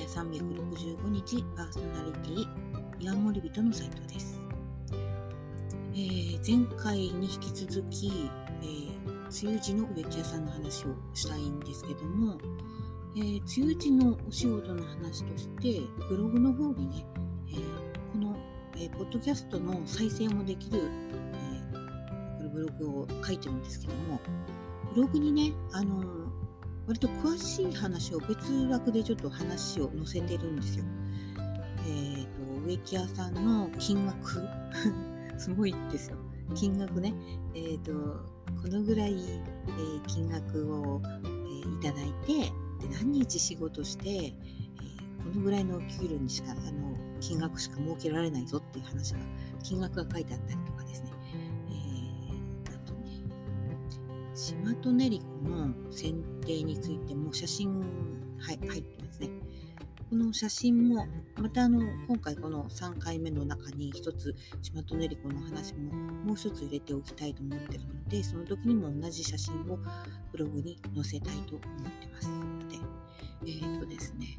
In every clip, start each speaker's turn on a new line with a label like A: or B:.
A: ケア365日パーソナリティ岩森人の斉藤です、えー、前回に引き続き、えー、梅雨時の植木屋さんの話をしたいんですけども、えー、梅雨時のお仕事の話としてブログの方にね、え、この、えー、ポッドキャストの再生もできる、え、ブログを書いてるんですけどもブログにね、あの割と詳しい話を別枠でちょっと話を載せてるんですよ。えっ、ー、と、植木屋さんの金額 すごいですよ。金額ね。えっ、ー、と、このぐらい、えー、金額を、えー、いただいて、で何日仕事して、えこのぐらいの給料にしか、あの、金額しか設けられないぞっていう話が、金額が書いてあったりと島と練子の選定についても写真、はい、入ってますね。この写真も、またあの、今回この3回目の中に一つ、島と練子の話ももう一つ入れておきたいと思ってるので、その時にも同じ写真をブログに載せたいと思ってますので、えっ、ー、とですね、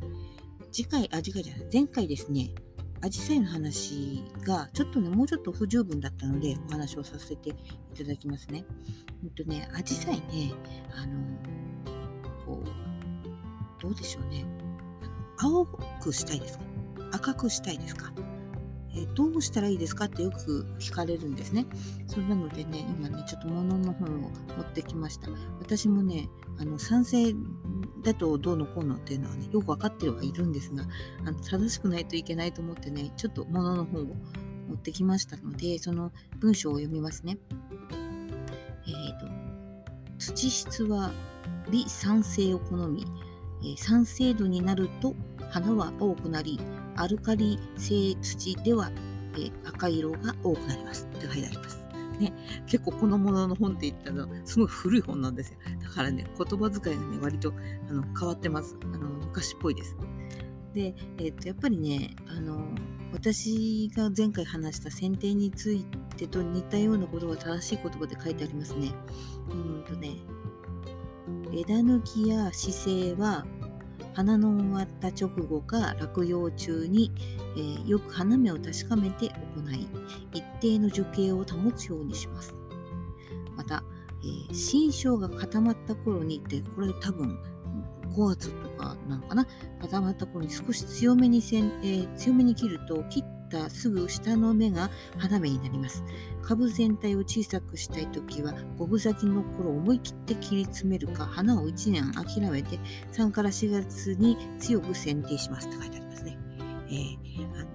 A: 次回、あ、次回じゃない、前回ですね、アジサイの話がちょっとね、もうちょっと不十分だったのでお話をさせていただきますね。ほんとね、アジサイね、あの、こう、どうでしょうね。青くしたいですか？赤くしたいですか？えどうしたらいいですかってよく聞かれるんですね。それなのでね、今ね、ちょっと物の本を持ってきました。私もね、あの、賛成だとどうのこうのっていうのはね、よくわかってはいるんですが、あの正しくないといけないと思ってね、ちょっと物の本を持ってきましたので、その文章を読みますね。えっ、ー、と、土質は微酸性を好み、え、酸性度になると花は多くなり、アルカリ性土では、え、赤色が多くなりますって書いてあります。ね、結構このものの本って言ったらすごい古い本なんですよ。だからね、言葉遣いがね、割とあの変わってます。あの昔っぽいです。で、えっ、と、やっぱりね、あの、私が前回話した剪定についてと似たようなことが正しい言葉で書いてありますね。うんとね、枝抜きや姿勢は花の終わった直後か落葉中に、えー、よく花芽を確かめて行い一定の樹形を保つようにします。また、えー、新章が固まった頃にってこれ多分5月とかなのかな？固まった頃に少し強めにせん、えー、強めに切ると切ったすぐ下の芽が花芽になります。株全体を小さくしたいときは、五分咲きの頃思い切って切り詰めるか、花を1年諦めて、3から4月に強く剪定しますって書いてありますね。えー、あの、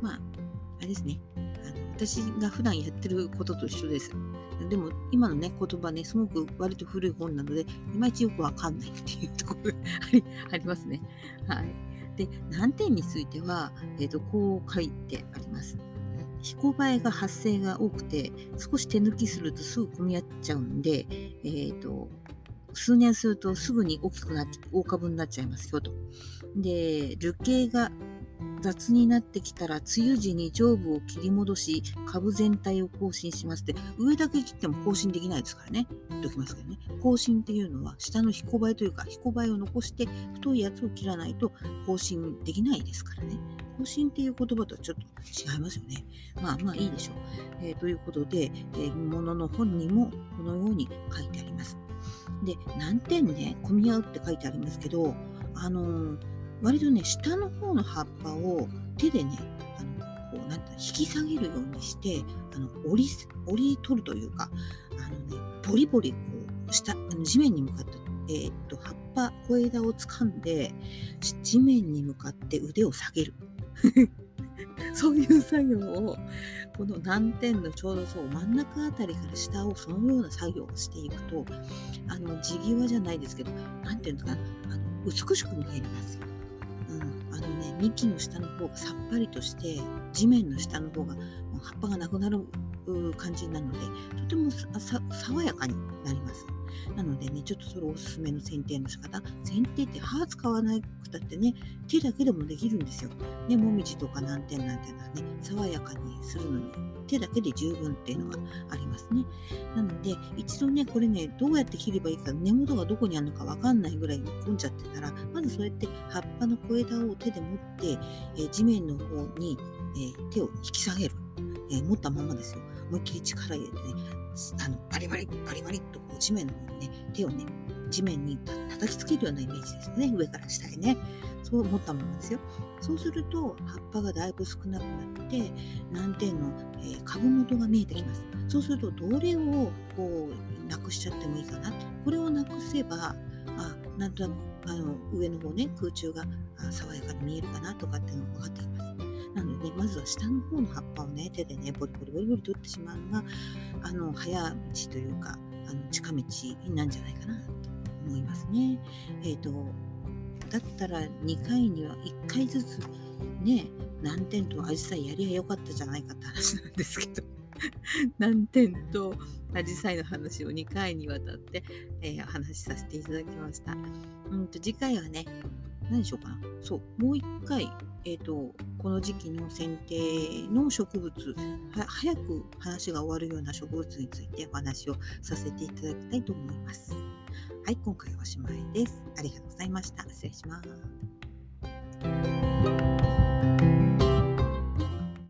A: まあ、あれですね。あの私が普段やってることと一緒です。でも今のね言葉ねすごく割と古い本なのでいまいちよくわかんないっていうところがありますね。はい。で、難点については、えーと、こう書いてあります。彦映えが発生が多くて、少し手抜きするとすぐ混み合っちゃうんで、えーと、数年するとすぐに大きくなって、大株になっちゃいますよと。で、樹形が雑になってきたら、梅雨時に上部を切り戻し、株全体を更新しますって、上だけ切っても更新できないですからね。言っときますけどね。更新っていうのは、下の彦映えというか、彦映えを残して、太いやつを切らないと更新できないですからね。更新っていう言葉とはちょっと違いますよね。まあまあいいでしょう。えー、ということで、えー、ものの本にもこのように書いてあります。で、難点ね、混み合うって書いてありますけど、あのー割とね、下の方の葉っぱを手でね、あのこうなんて引き下げるようにして、あの折り折り取るというか、あのね、ボリボリこう下地面に向かって、えー、っと葉っぱ小枝を掴んで地面に向かって腕を下げる。そういう作業を、この難点のちょうどそう真ん中あたりから下をそのような作業をしていくと、あの地際じゃないですけど、なんていうんですか、あの美しく見えますよ。幹の下の方がさっぱりとして地面の下の方が葉っぱがなくなる感じなのでとても爽やかになります。なのでね、ちょっとそれおすすめの剪定の仕方。剪定って歯使わなくたってね、手だけでもできるんですよ。ね、もみじとか難点なんていうのはね、爽やかにするのに手だけで十分っていうのがありますね。なので一度ねこれねどうやって切ればいいか根元がどこにあるのか分かんないぐらい煮込んじゃってたらまずそうやって葉っぱの小枝を手で持って、えー、地面の方に、えー、手を引き下げる、えー、持ったままですよ思いっきり力入れてねあのバリバリバリバリっとこう地面の方にね手をね地面に叩きつけるようなイメージですよね。上から下へね。そう思ったままですよ。そうすると葉っぱがだいぶ少なくなって難点の、えー、株元が見えてきます。そうするとどれをこうなくしちゃってもいいかな。これをなくせばあなんとなくあの上の方ね空中が爽やかに見えるかなとかっていうのが分かってきます。なので、ね、まずは下の方の葉っぱをね手でねボリボリボリボリ取ってしまうのがあの早道というかあの近道なんじゃないかなと思いますね。えっ、ー、とだったら2回には1回ずつね難点とアジサイやりゃよかったじゃないかって話なんですけど 難点とアジサイの話を2回にわたって、えー、お話しさせていただきました。うんと次回はね何でしょうかなそうもう1回えーと、この時期の剪定の植物早く話が終わるような植物についてお話をさせていただきたいと思います。はい、今回はおしまいです。ありがとうございました。失礼します。